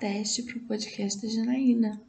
teste para o podcast da Janaína.